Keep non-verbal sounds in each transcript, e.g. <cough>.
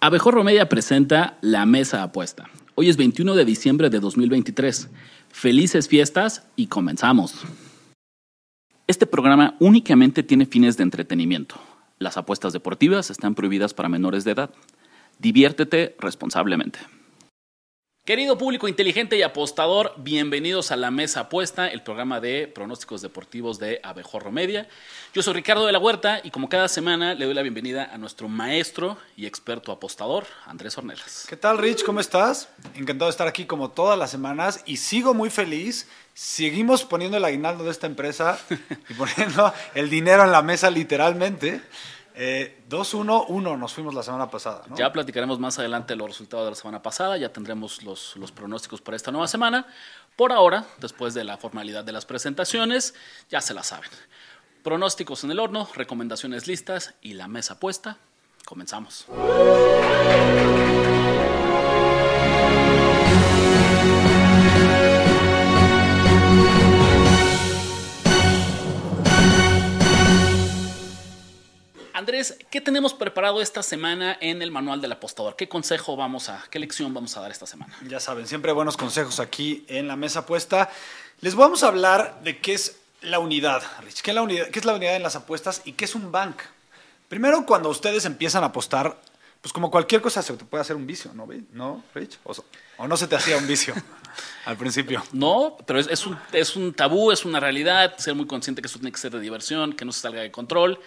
Abejorro Media presenta La Mesa Apuesta. Hoy es 21 de diciembre de 2023. Felices fiestas y comenzamos. Este programa únicamente tiene fines de entretenimiento. Las apuestas deportivas están prohibidas para menores de edad. Diviértete responsablemente. Querido público inteligente y apostador, bienvenidos a La Mesa Apuesta, el programa de pronósticos deportivos de Abejorro Media. Yo soy Ricardo de la Huerta y como cada semana le doy la bienvenida a nuestro maestro y experto apostador, Andrés Ornelas. ¿Qué tal, Rich? ¿Cómo estás? Encantado de estar aquí como todas las semanas y sigo muy feliz. Seguimos poniendo el aguinaldo de esta empresa y poniendo el dinero en la mesa literalmente. Eh, 2-1-1 nos fuimos la semana pasada. Ya platicaremos más adelante los resultados de la semana pasada, ya tendremos los, los pronósticos para esta nueva semana. Por ahora, después de la formalidad de las presentaciones, ya se la saben. Pronósticos en el horno, recomendaciones listas y la mesa puesta. Comenzamos. Andrés, ¿qué tenemos preparado esta semana en el manual del apostador? ¿Qué consejo vamos a, qué lección vamos a dar esta semana? Ya saben, siempre buenos consejos aquí en la mesa puesta. Les vamos a hablar de qué es la unidad, Rich. ¿Qué es la unidad, qué es la unidad en las apuestas y qué es un bank? Primero, cuando ustedes empiezan a apostar, pues como cualquier cosa se te puede hacer un vicio, ¿no, ¿No Rich? O, o no se te hacía un vicio <laughs> al principio. No, pero es, es, un, es un tabú, es una realidad, ser muy consciente que eso tiene que ser de diversión, que no se salga de control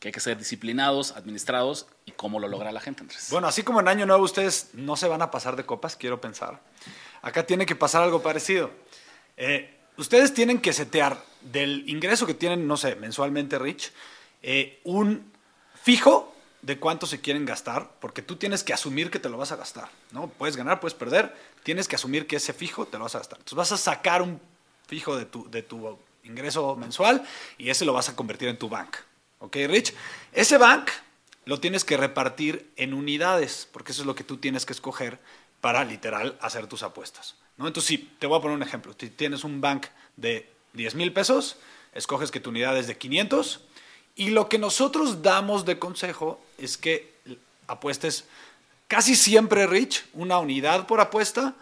que hay que ser disciplinados, administrados y cómo lo logra la gente, Andrés. Bueno, así como en Año Nuevo ustedes no se van a pasar de copas, quiero pensar. Acá tiene que pasar algo parecido. Eh, ustedes tienen que setear del ingreso que tienen, no sé, mensualmente, Rich, eh, un fijo de cuánto se quieren gastar, porque tú tienes que asumir que te lo vas a gastar, ¿no? Puedes ganar, puedes perder, tienes que asumir que ese fijo te lo vas a gastar. Entonces vas a sacar un fijo de tu, de tu ingreso mensual y ese lo vas a convertir en tu bank. ¿Ok, Rich? Ese bank lo tienes que repartir en unidades, porque eso es lo que tú tienes que escoger para literal hacer tus apuestas. ¿no? Entonces, sí, te voy a poner un ejemplo. Tienes un bank de 10 mil pesos, escoges que tu unidad es de 500 y lo que nosotros damos de consejo es que apuestes casi siempre, Rich, una unidad por apuesta,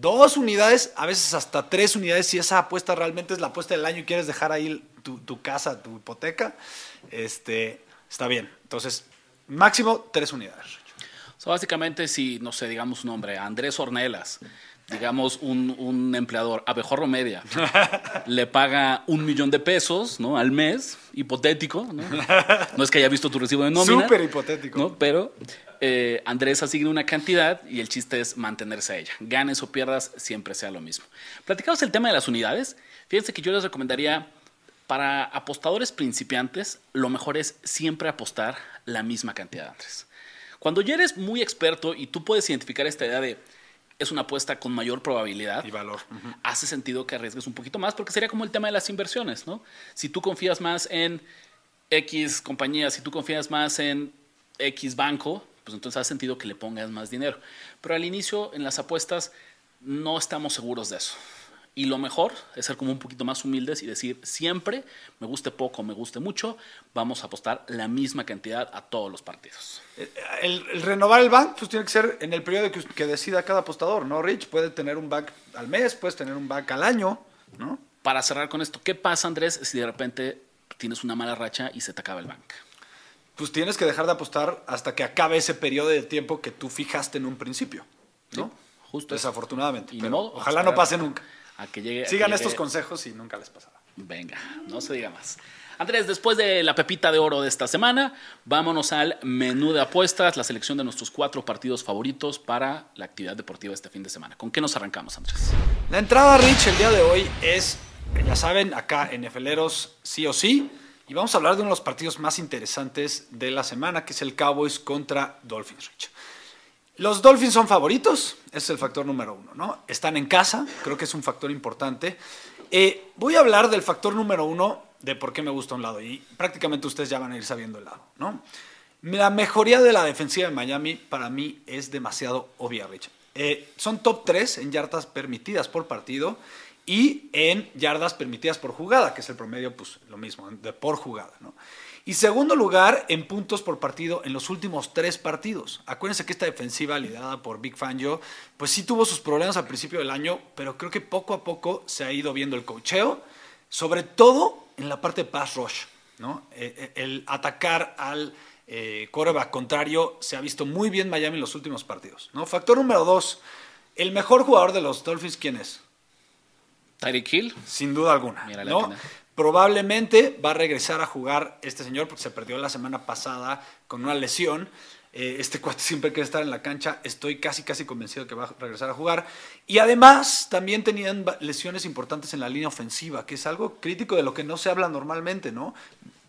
dos unidades, a veces hasta tres unidades, si esa apuesta realmente es la apuesta del año y quieres dejar ahí tu, tu casa, tu hipoteca, este, está bien. Entonces, máximo tres unidades. Básicamente, si, no sé, digamos un nombre, Andrés Ornelas, digamos un, un empleador, Abejorro Media, le paga un millón de pesos ¿no? al mes, hipotético, ¿no? no es que haya visto tu recibo de nómina. Súper hipotético. ¿no? Pero eh, Andrés asigna una cantidad y el chiste es mantenerse a ella. Ganes o pierdas, siempre sea lo mismo. Platicados el tema de las unidades, fíjense que yo les recomendaría para apostadores principiantes, lo mejor es siempre apostar la misma cantidad, Andrés. Cuando ya eres muy experto y tú puedes identificar esta idea de es una apuesta con mayor probabilidad y valor, uh -huh. hace sentido que arriesgues un poquito más porque sería como el tema de las inversiones, ¿no? Si tú confías más en X compañía, si tú confías más en X banco, pues entonces hace sentido que le pongas más dinero. Pero al inicio en las apuestas no estamos seguros de eso. Y lo mejor es ser como un poquito más humildes y decir, siempre, me guste poco, me guste mucho, vamos a apostar la misma cantidad a todos los partidos. El, el renovar el bank pues tiene que ser en el periodo que, que, decida cada apostador, ¿no, Rich? Puede tener un bank al mes, puedes tener un bank al año, ¿no? Para cerrar con esto, ¿qué pasa, Andrés, si de repente tienes una mala racha y se te acaba el bank? Pues tienes que dejar de apostar hasta que acabe ese periodo de tiempo que tú fijaste en un principio, ¿no? Sí, justo. Desafortunadamente. Y pero ojalá no pase nunca. A que llegue, Sigan estos consejos y nunca les pasará. Venga, no se diga más. Andrés, después de la pepita de oro de esta semana, vámonos al menú de apuestas, la selección de nuestros cuatro partidos favoritos para la actividad deportiva este fin de semana. ¿Con qué nos arrancamos, Andrés? La entrada, Rich, el día de hoy es, ya saben, acá en Nefeleros sí o sí. Y vamos a hablar de uno de los partidos más interesantes de la semana, que es el Cowboys contra Dolphins, Rich. Los Dolphins son favoritos, es el factor número uno, ¿no? Están en casa, creo que es un factor importante. Eh, voy a hablar del factor número uno de por qué me gusta un lado, y prácticamente ustedes ya van a ir sabiendo el lado, ¿no? La mejoría de la defensiva de Miami para mí es demasiado obvia, Rich. Eh, son top 3 en yardas permitidas por partido y en yardas permitidas por jugada, que es el promedio, pues lo mismo, de por jugada, ¿no? Y segundo lugar en puntos por partido en los últimos tres partidos. Acuérdense que esta defensiva liderada por Big Fangio, pues sí tuvo sus problemas al principio del año, pero creo que poco a poco se ha ido viendo el cocheo, sobre todo en la parte de pass rush. ¿no? Eh, eh, el atacar al eh, quarterback contrario se ha visto muy bien Miami en los últimos partidos. ¿no? Factor número dos, el mejor jugador de los Dolphins, ¿quién es? Tyreek Hill. Sin duda alguna. Mira la ¿no? Probablemente va a regresar a jugar este señor porque se perdió la semana pasada con una lesión. Eh, este cuate <laughs> siempre quiere estar en la cancha. Estoy casi, casi convencido que va a regresar a jugar. Y además, también tenían lesiones importantes en la línea ofensiva, que es algo crítico de lo que no se habla normalmente, ¿no?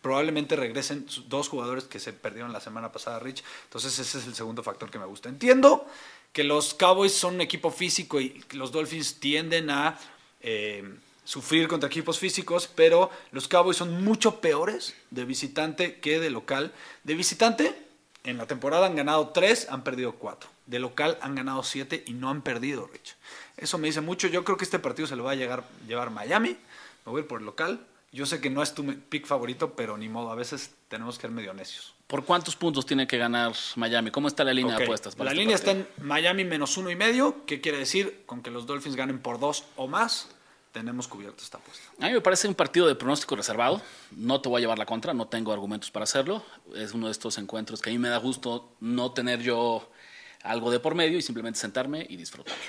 Probablemente regresen dos jugadores que se perdieron la semana pasada, Rich. Entonces, ese es el segundo factor que me gusta. Entiendo que los Cowboys son un equipo físico y los Dolphins tienden a eh, sufrir contra equipos físicos, pero los Cowboys son mucho peores de visitante que de local. De visitante, en la temporada han ganado tres, han perdido cuatro. De local han ganado siete y no han perdido, Rich. Eso me dice mucho. Yo creo que este partido se lo va a llegar, llevar Miami. Me voy a ir por el local. Yo sé que no es tu pick favorito, pero ni modo. A veces tenemos que ser medio necios. ¿Por cuántos puntos tiene que ganar Miami? ¿Cómo está la línea de apuestas? para La este línea partido? está en Miami menos uno y medio. ¿Qué quiere decir? Con que los Dolphins ganen por dos o más, tenemos cubierto esta apuesta. A mí me parece un partido de pronóstico reservado. No te voy a llevar la contra, no tengo argumentos para hacerlo. Es uno de estos encuentros que a mí me da gusto no tener yo algo de por medio y simplemente sentarme y disfrutarlo.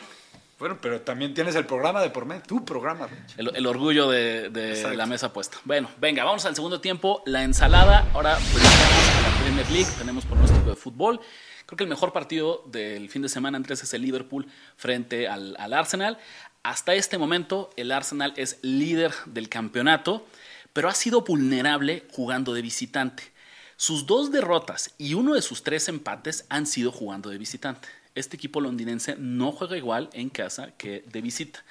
Bueno, pero también tienes el programa de por medio. Tu programa. El, el orgullo de, la mesa puesta. Bueno, venga, vamos al segundo tiempo. La ensalada. Ahora brincamos a la Premier League. Tenemos pronóstico de fútbol. Creo que el mejor partido del fin de semana, Andrés, es el Liverpool frente al, al Arsenal. Hasta este momento, el Arsenal es líder del campeonato, pero ha sido vulnerable jugando de visitante. Sus dos derrotas y uno de sus tres empates han sido jugando de visitante. Este equipo londinense no juega igual en casa que de visita.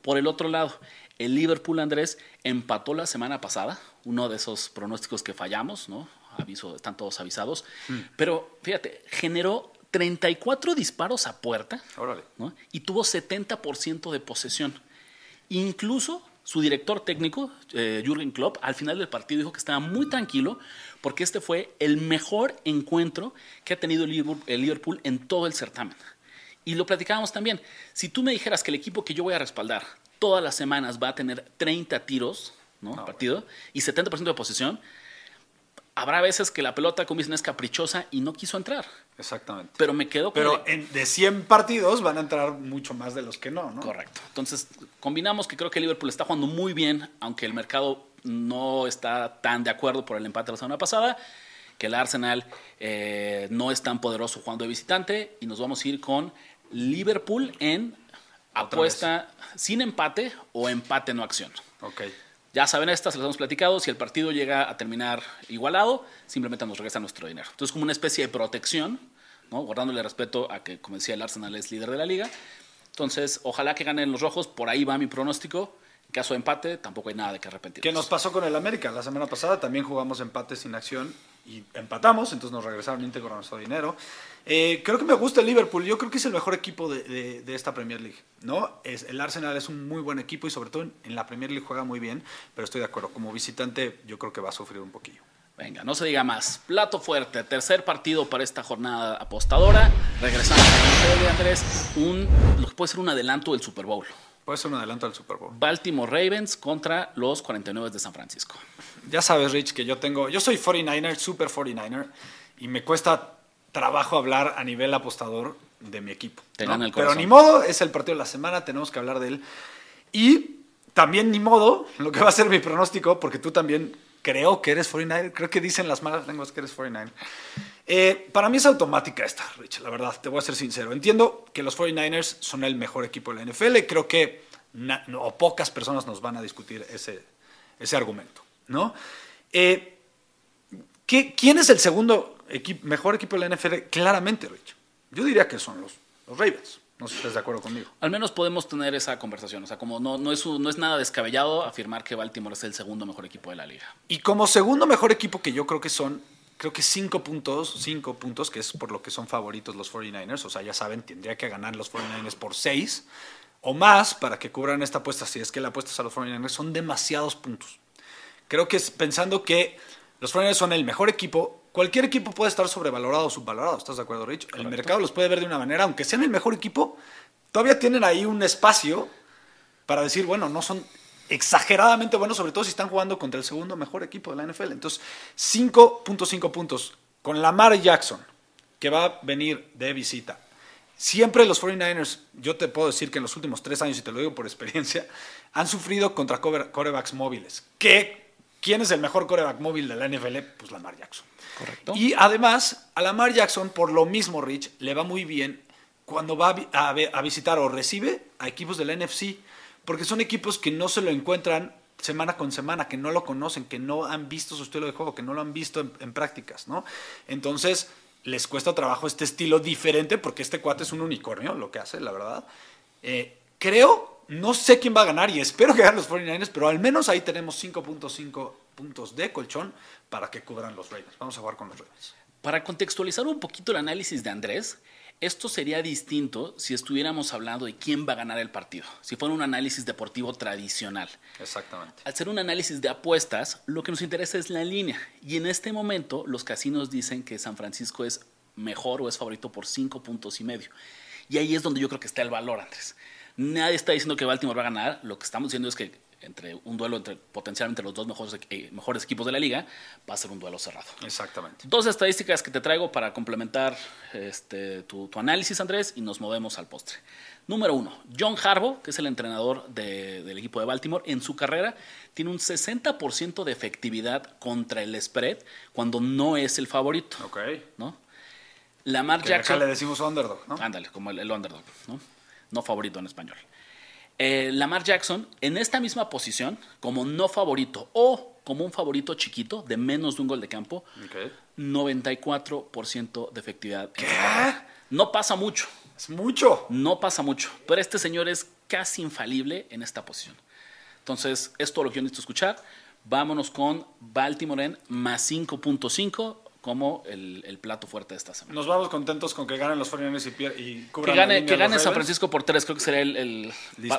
Por el otro lado, el Liverpool Andrés empató la semana pasada, uno de esos pronósticos que fallamos, ¿no? Aviso, están todos avisados. Pero fíjate, generó 34 disparos a puerta y tuvo 70% de posesión. Incluso su director técnico, eh, Jürgen Klopp, al final del partido dijo que estaba muy tranquilo porque este fue el mejor encuentro que ha tenido el Liverpool, en todo el certamen. Y lo platicábamos también. Si tú me dijeras que el equipo que yo voy a respaldar todas las semanas va a tener 30 tiros ¿no? No, partido y 70% de posesión, habrá veces que la pelota, como dicen, es caprichosa y no quiso entrar. Exactamente. Pero me quedo con Pero el- en- de 100 partidos van a entrar mucho más de los que no, ¿no? Correcto. Entonces, combinamos que creo que Liverpool está jugando muy bien, aunque el mercado no está tan de acuerdo por el empate de la semana pasada, que el Arsenal eh, no es tan poderoso jugando de visitante, y nos vamos a ir con Liverpool en apuesta sin empate o empate no acción. Ok. Ya saben estas, las hemos platicado. Si el partido llega a terminar igualado, simplemente nos regresa nuestro dinero. Entonces, como una especie de protección, guardándole respeto a que, como decía, el Arsenal es líder de la liga. Entonces, ojalá que ganen los rojos. Por ahí va mi pronóstico. En caso de empate, tampoco hay nada de que arrepentir. ¿Qué nos pasó con el América? La semana pasada también jugamos empate sin acción y empatamos, entonces nos regresaron íntegro nuestro dinero. Eh, creo que me gusta el Liverpool, yo creo que es el mejor equipo de, de- esta Premier League. ¿no? Es, el Arsenal es un muy buen equipo y sobre todo en, la Premier League juega muy bien, pero estoy de acuerdo, como visitante yo creo que va a sufrir un poquillo. Venga, no se diga más. Plato fuerte, tercer partido para esta jornada apostadora. Regresamos a Andrés. Un, puede ser un adelanto del Super Bowl. Puede ser un adelanto al Super Bowl. Baltimore Ravens contra los 49 de San Francisco. Ya sabes, Rich, que yo tengo. Yo soy 49er, super 49er, y me cuesta trabajo hablar a nivel apostador de mi equipo. Te ¿no? gana el Pero ni modo, es el partido de la semana, tenemos que hablar de él. Y también ni modo, lo que va a ser mi pronóstico, porque tú también creo que eres 49er, creo que dicen las malas lenguas que eres 49 Eh, para mí es automática esta, Rich, la verdad, te voy a ser sincero. Entiendo que los 49ers son el mejor equipo de la NFL, creo que no, o pocas personas nos van a discutir ese, ese argumento, ¿no? Eh, ¿qué- ¿Quién es el segundo mejor equipo de la NFL? Claramente, Rich. Yo diría que son los, los Ravens. No sé si estás de acuerdo conmigo. Al menos podemos tener esa conversación. O sea, como no, no, es, no es nada descabellado afirmar que Baltimore es el segundo mejor equipo de la liga. Y como segundo mejor equipo que yo creo que son, creo que cinco puntos, cinco puntos, que es por lo que son favoritos los 49ers. O sea, ya saben, tendría que ganar los 49ers por seis o más para que cubran esta apuesta. Si es que la apuesta a los 49ers son demasiados puntos. Creo que es pensando que Los 49ers son el mejor equipo. Cualquier equipo puede estar sobrevalorado o subvalorado, ¿estás de acuerdo, Rich? El mercado los puede ver de una manera, aunque sean el mejor equipo, todavía tienen ahí un espacio para decir, bueno, no son exageradamente buenos, sobre todo si están jugando contra el segundo mejor equipo de la NFL. Entonces, 5.5 puntos con Lamar Jackson, que va a venir de visita. Siempre los 49ers, yo te puedo decir que en los últimos tres años, y te lo digo por experiencia, <laughs> han sufrido contra corebacks móviles. ¿Qué? ¿Quién es el mejor coreback móvil de la NFL? Pues Lamar Jackson. Correcto. Y además, a Lamar Jackson, por lo mismo, Rich, le va muy bien cuando va a, a visitar o recibe a equipos del NFC porque son equipos que no se lo encuentran semana con semana, que no lo conocen, que no han visto su estilo de juego, que no lo han visto en, prácticas, ¿no? Entonces, les cuesta trabajo este estilo diferente, porque este cuate es un unicornio, lo que hace, la verdad. Eh, creo, no sé quién va a ganar y espero que ganen los 49ers, pero al menos ahí tenemos 5.5 puntos de colchón para que cubran los Ravens. Vamos a jugar con los Ravens. Para contextualizar un poquito el análisis de Andrés, esto sería distinto si estuviéramos hablando de quién va a ganar el partido, si fuera un análisis deportivo tradicional. Exactamente. Al ser un análisis de apuestas, lo que nos interesa es la línea. Y en este momento los casinos dicen que San Francisco es mejor o es favorito por cinco puntos y medio. Y ahí es donde yo creo que está el valor, Andrés. Nadie está diciendo que Baltimore va a ganar. Lo que estamos diciendo es que entre un duelo entre potencialmente los dos mejores, eh, mejores equipos de la liga, va a ser un duelo cerrado. Exactamente. Dos estadísticas que te traigo para complementar este, tu, análisis, Andrés, y nos movemos al postre. Número uno, John Harbaugh, que es el entrenador del equipo de Baltimore, en su carrera tiene un 60% de efectividad contra el spread cuando no es el favorito. Ok. ¿no? Lamar Jackson. Acá le decimos underdog, ¿no? Ándale, como el, el underdog, ¿no? No favorito en español. Eh, Lamar Jackson en esta misma posición, como no favorito o como un favorito chiquito de menos de un gol de campo, 94% de efectividad. ¿Qué? no pasa mucho. Es mucho. No pasa mucho. Pero este señor es casi infalible en esta posición. Entonces, esto lo que yo necesito escuchar. Vámonos con Baltimore en más 5.5 como el, plato fuerte de esta semana. Nos vamos contentos con que ganen los 49 y, y cubran Que gane, que gane San Francisco por tres, creo que sería el...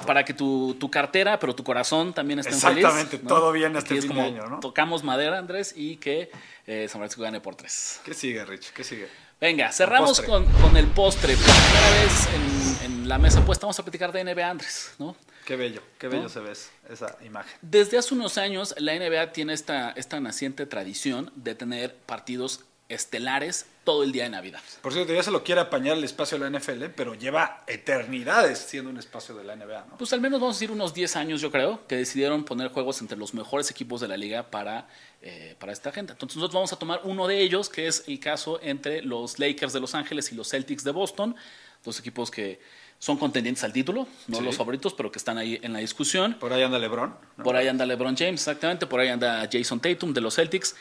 para que tu, cartera, pero tu corazón también esté feliz. Exactamente, todo bien este fin de año, ¿no? Tocamos madera, Andrés, y que eh, San Francisco gane por tres. ¿Qué sigue, Rich? ¿Qué sigue? Venga, cerramos con, con, el postre. Por primera vez en, en la mesa, pues vamos a platicar de NBA, Andrés, ¿no? Qué bello, qué bello se ve esa imagen. Desde hace unos años, la NBA tiene esta, esta naciente tradición de tener partidos estelares todo el día de Navidad. Por cierto, ya se lo quiere apañar el espacio de la NFL, pero lleva eternidades siendo un espacio de la NBA, ¿no? Pues al menos vamos a decir unos 10 años, yo creo, que decidieron poner juegos entre los mejores equipos de la liga para, eh, para esta gente. Entonces nosotros vamos a tomar uno de ellos, que es el caso entre los Lakers de Los Ángeles y los Celtics de Boston, dos equipos que son contendientes al título, no los favoritos, pero que están ahí en la discusión. Por ahí anda LeBron. Por ahí anda LeBron James, exactamente. Por ahí anda Jason Tatum de los Celtics.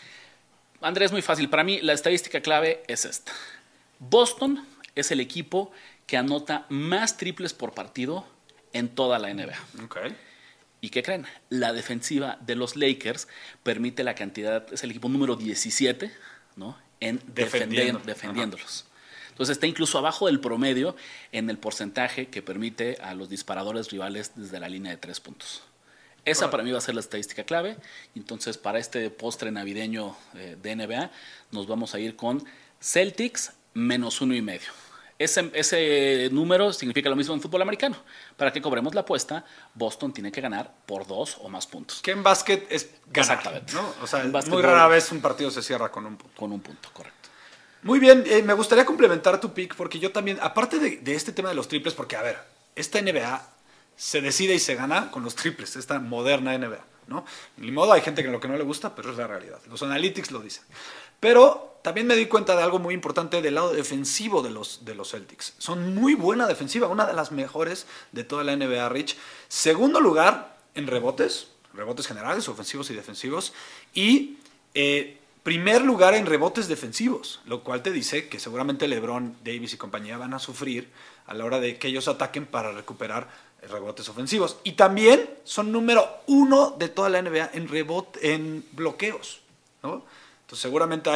Andrés, muy fácil. Para mí, la estadística clave es esta. Boston es el equipo que anota más triples por partido en toda la NBA. Okay. ¿Y qué creen? La defensiva de los Lakers permite la cantidad, es el equipo número 17, ¿no? En defender, defendiéndolos. Entonces está incluso abajo del promedio en el porcentaje que permite a los disparadores rivales desde la línea de tres puntos. Esa para mí va a ser la estadística clave. Entonces, para este postre navideño eh, de NBA, nos vamos a ir con Celtics menos uno y medio. Ese, ese, número significa lo mismo en fútbol americano. Para que cobremos la apuesta, Boston tiene que ganar por dos o más puntos. Que en básquet es ganar, Exactamente. ¿no? O sea, muy rara vez un partido se cierra con un punto. Con un punto, correcto. Muy bien, eh, me gustaría complementar tu pick porque yo también, aparte de, este tema de los triples, porque a ver, esta NBA se decide y se gana con los triples, esta moderna NBA, ¿no? Ni modo, hay gente que lo que no le gusta, pero es la realidad. Los analytics lo dicen. Pero también me di cuenta de algo muy importante del lado defensivo de los, de los Celtics. Son muy buena defensiva, una de las mejores de toda la NBA, Rich. Segundo lugar en rebotes, rebotes generales, ofensivos y defensivos. Y eh, Primer lugar en rebotes defensivos, lo cual te dice que seguramente LeBron, Davis y compañía van a sufrir a la hora de que ellos ataquen para recuperar rebotes ofensivos. Y también son número uno de toda la NBA en, rebote, en bloqueos. ¿no? Entonces seguramente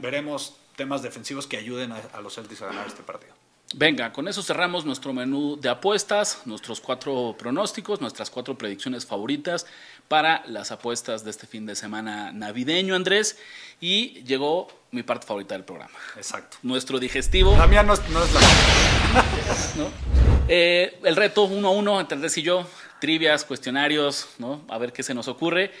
veremos temas defensivos que ayuden a, los Celtics a ganar este partido. Venga, con eso cerramos nuestro menú de apuestas, nuestros cuatro pronósticos, nuestras cuatro predicciones favoritas para las apuestas de este fin de semana navideño, Andrés. Y llegó mi parte favorita del programa. Exacto. Nuestro digestivo. La mía no es, no es la <laughs> ¿no? Eh, el reto uno a uno entre Andrés y yo, trivias, cuestionarios, ¿no? A ver qué se nos ocurre.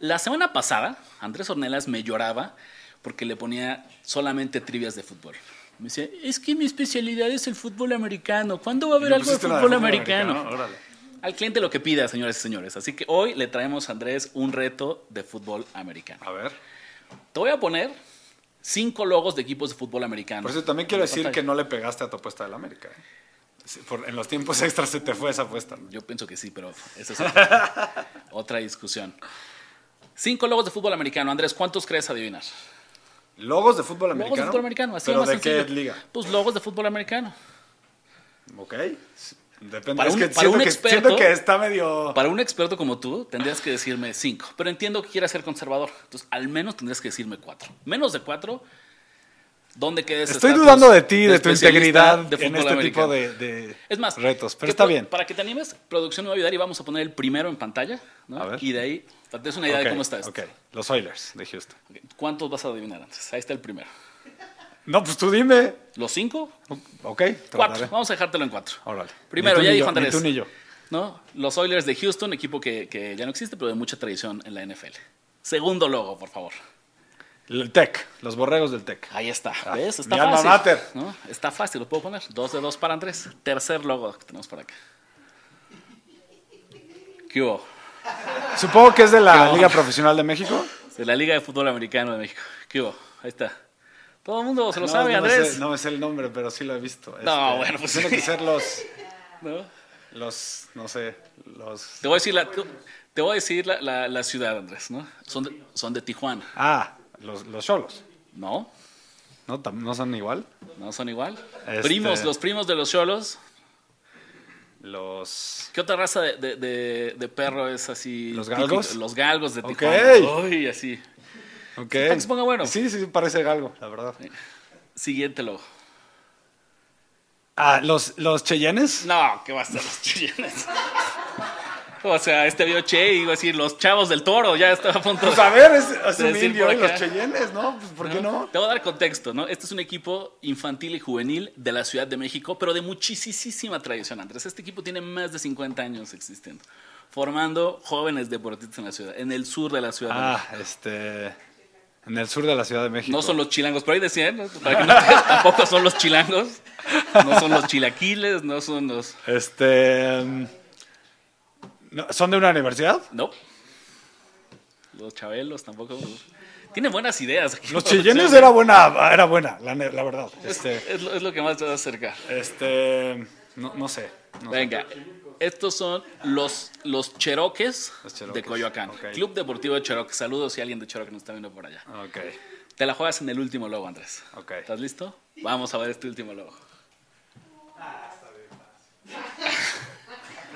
La semana pasada, Andrés Ornelas me lloraba porque le ponía solamente trivias de fútbol. Me decía, es que mi especialidad es el fútbol americano. ¿Cuándo va a haber algo de fútbol, americano? americano, órale. Al cliente lo que pida, señores y señores. Así que hoy le traemos a Andrés un reto de fútbol americano. A ver. Te voy a poner cinco logos de equipos de fútbol americano. Por eso también quiero decir que no le pegaste a tu apuesta del América. ¿eh? Por- en los tiempos extras se te fue esa apuesta. Yo pienso que sí, pero esa es otra, <laughs> otra discusión. Cinco logos de fútbol americano. Andrés, ¿cuántos crees adivinar? Logos de fútbol Logos americano. de fútbol americano, así ¿Pero más de qué liga? Pues logos de fútbol americano. Ok. Depende. Para es un- que, para siento, un que experto- siento que está medio. Para un experto como tú, tendrías que decirme cinco. Pero entiendo que quieras ser conservador. Entonces, al menos tendrías que decirme cuatro. Menos de cuatro, ¿dónde quedes? Estoy dudando de ti, de tu integridad de en este tipo de, de Es más, retos. Pero ¿qué está bien. Para que te animes, producción me va a ayudar y vamos a poner el primero en pantalla. ¿no? A ver. Y de ahí, te des una idea de cómo está esto. Ok, los Oilers de Houston. ¿Cuántos vas a adivinar antes? Ahí está el primero. No, pues tú dime. ¿Los cinco? Ok, Cuatro. Vamos a dejártelo en cuatro. Órale. Primero, ya dijo ni Andrés. tú ni yo. ¿no? Los Oilers de Houston, equipo que, que ya no existe, pero de mucha tradición en la NFL. Segundo logo, por favor. El Tech, los borregos del Tech. Ahí está. Ah, ¿Ves? Está mi alma fácil. mater. ¿no? Está fácil, lo puedo poner. Dos de dos para Andrés. Tercer logo que tenemos por acá. ¿Qué hubo? Supongo que es de la ¿Qué Liga? Profesional de México. De la Liga de Fútbol Americano de México. ¿Qué hubo? Ahí está. Todo el mundo se lo no, sabe, no me Andrés. sé- no me sé el nombre, pero sí lo he visto. No, Este, bueno, pues Tienen sí. que ser los, <laughs> ¿No? los, no sé, los... Te voy a decir la, te voy a decir la, la- la ciudad, Andrés. ¿no? Son, de, son de Tijuana. Ah, los, los Cholos. ¿No? ¿No, ¿No son igual? ¿No son igual? Este- Primos, los primos de los cholos. Los... ¿Qué otra raza de, de- de- de perro es así? ¿Los típico? galgos? Los galgos de. Tijuana. Uy, así. Ok. que se ponga bueno. Sí, sí, parece galgo, la verdad. Siguiente logo. Ah, los, los Cheyennes. No, ¿qué va a ser los chillenes? O sea, este vio Che y iba a decir los chavos del toro, ya estaba a punto Pues a ver, es, es de un decir indio y los. Cheyennes, ¿no? Pues, ¿Por qué no? Te voy a dar contexto, ¿no? Este es un equipo infantil y juvenil de la Ciudad de México, pero de muchísima tradición, Andrés. Este equipo tiene más de 50 años existiendo, formando jóvenes deportistas en la ciudad, en el sur de la Ciudad de México. Ah, este... En el sur de la Ciudad de México. No son los chilangos, por ahí decían, ¿no? Para que no te- tampoco son los chilangos, no son los chilaquiles, no son los... Este... mm, no, ¿Son de una universidad? No. Los chabelos tampoco. Tiene buenas ideas. aquí. Los Cheyennes era buena, era buena, la, verdad. Este... Es lo, es lo que más te va a acercar. Este... No, no sé. no sé. Venga, estos son los, los Cheroques Los Cheroques, de Coyoacán. Club Deportivo de Cheroques. Saludos si alguien de Cheroques nos está viendo por allá. Ok, Te la juegas en el último logo, Andrés. ok. ¿Estás listo? Vamos a ver este último logo.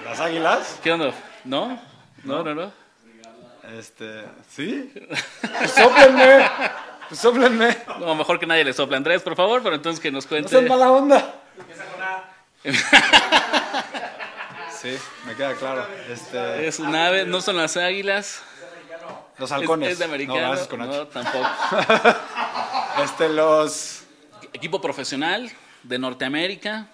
¿Las águilas? ¿Qué onda? ¿No? No, no, no. Este... ¿Sí? Pues sóplenme. Pues sóplenme. No, mejor que nadie le sople. Andrés, por favor, pero entonces que nos No cuente. seas mala onda. <laughs> Sí, me queda claro. Este... Es un ave, no son las águilas. Los Es, halcones. es de americano. No, con no, tampoco. <laughs> Este, los... Equipo profesional de Norteamérica.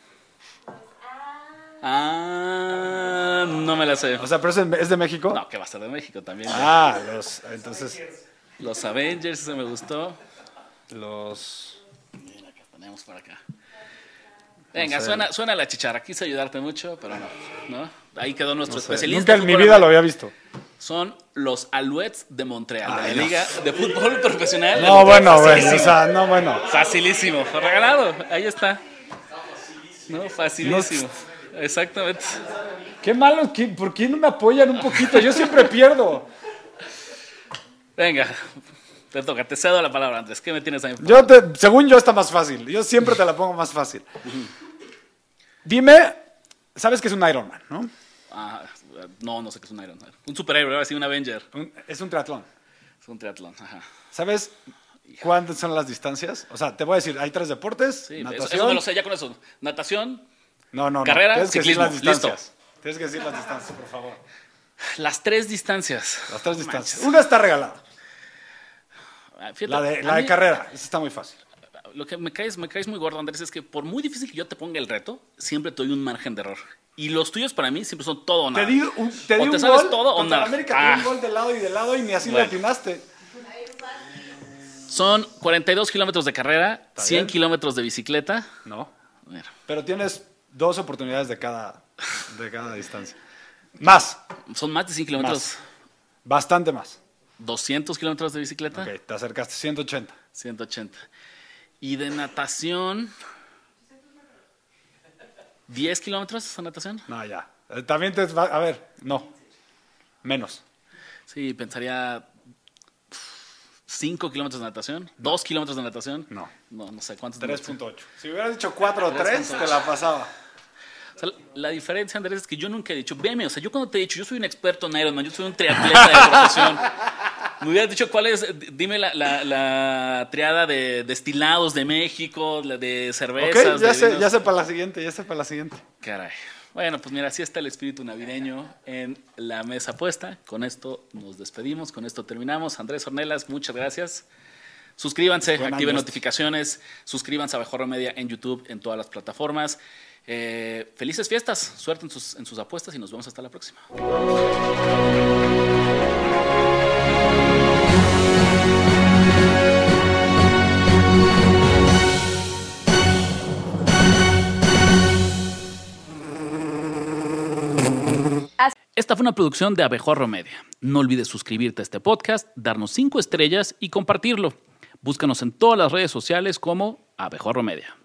Ah, no me la sé. O sea, pero es de, es de México. No, que va a ser de México también. Ah, los... Entonces... Los Avengers, ese me gustó. Los... Mira, que tenemos por acá. Venga, sé. suena, suena la chicharra. Quise ayudarte mucho, pero no. ¿no? Ahí quedó nuestro no sé, especialista. Nunca en mi vida lo había visto. Son los Alouettes de Montreal, de Ay, la no. Liga de Fútbol <laughs> Profesional. de No, bueno. Facilísimo. O sea, no, bueno. Facilísimo. Regalado. Ahí está. No, facilísimo. Exactamente. Qué malo, ¿qué- ¿por qué no me apoyan un poquito? Yo siempre pierdo. Venga, te toca, te cedo la palabra antes. ¿Qué me tienes ahí? Yo te, según yo está más fácil. Yo siempre te la pongo más fácil. Dime, sabes que es un Iron Man, ¿no? Ah, no, no sé qué es un Iron Man. Un superhéroe, ahora sí, un Avenger. Un- es un triatlón. Es un triatlón. Ajá. ¿Sabes ¿Cuántas son las distancias? O sea, te voy a decir, hay tres deportes, Sí, eso, natación. eso me lo sé ya con eso. Natación, No, no, no. Carrera, Tienes que decir ciclismo, las distancias. listo. Tienes que decir las distancias, por favor. las tres distancias. Las tres No distancias. manches. Una está regalada. Ah, fíjate, La de, la de mí- carrera. Esa está muy fácil. Lo que me caes, me caes muy gordo, Andrés, es que por muy difícil que yo te ponga el reto, siempre te doy un margen de error. Y los tuyos para mí siempre son todo o nada. Te di un, te O te un sabes gol. todo o nada. América Ah. te di un gol de lado y de lado y ni así Bueno. le atinaste. Son 42 kilómetros de carrera, 100 bien. kilómetros de bicicleta. No. Pero tienes dos oportunidades de cada, de cada distancia. Más. son más de 100 kilómetros. Más. Bastante más. 200 kilómetros de bicicleta. Ok, te acercaste. 180. 180. Y de natación. 10 kilómetros de natación. No, ya. Eh, También te va. A ver, no. Menos. Sí, pensaría 5 kilómetros de natación. 2 kilómetros de natación. No. No, no sé cuántos. de natación? 3.8. Si hubieras dicho 4 o 3, te la pasaba. O sea, la diferencia, Andrés, es que yo nunca he dicho, veme, o sea, yo cuando te he dicho, yo soy un experto en Ironman, yo soy un triatleta de profesión. <laughs> Me hubieras dicho cuál es, dime la, la, la triada de destilados de México, la de cervezas. Ok, ya de sé, ya sé para la siguiente, ya sé para la siguiente. Caray. Bueno, pues mira, así está el espíritu navideño en la mesa puesta. Con esto nos despedimos, con esto terminamos. Andrés Ornelas, muchas gracias. Suscríbanse, Buen activen año. notificaciones, suscríbanse a Mejor Media en YouTube, en todas las plataformas. Eh, felices fiestas, suerte en sus, apuestas y nos vemos hasta la próxima. Esta fue una producción de Abejorro Media. No olvides suscribirte a este podcast, darnos cinco estrellas y compartirlo. Búscanos en todas las redes sociales como Abejorro Media.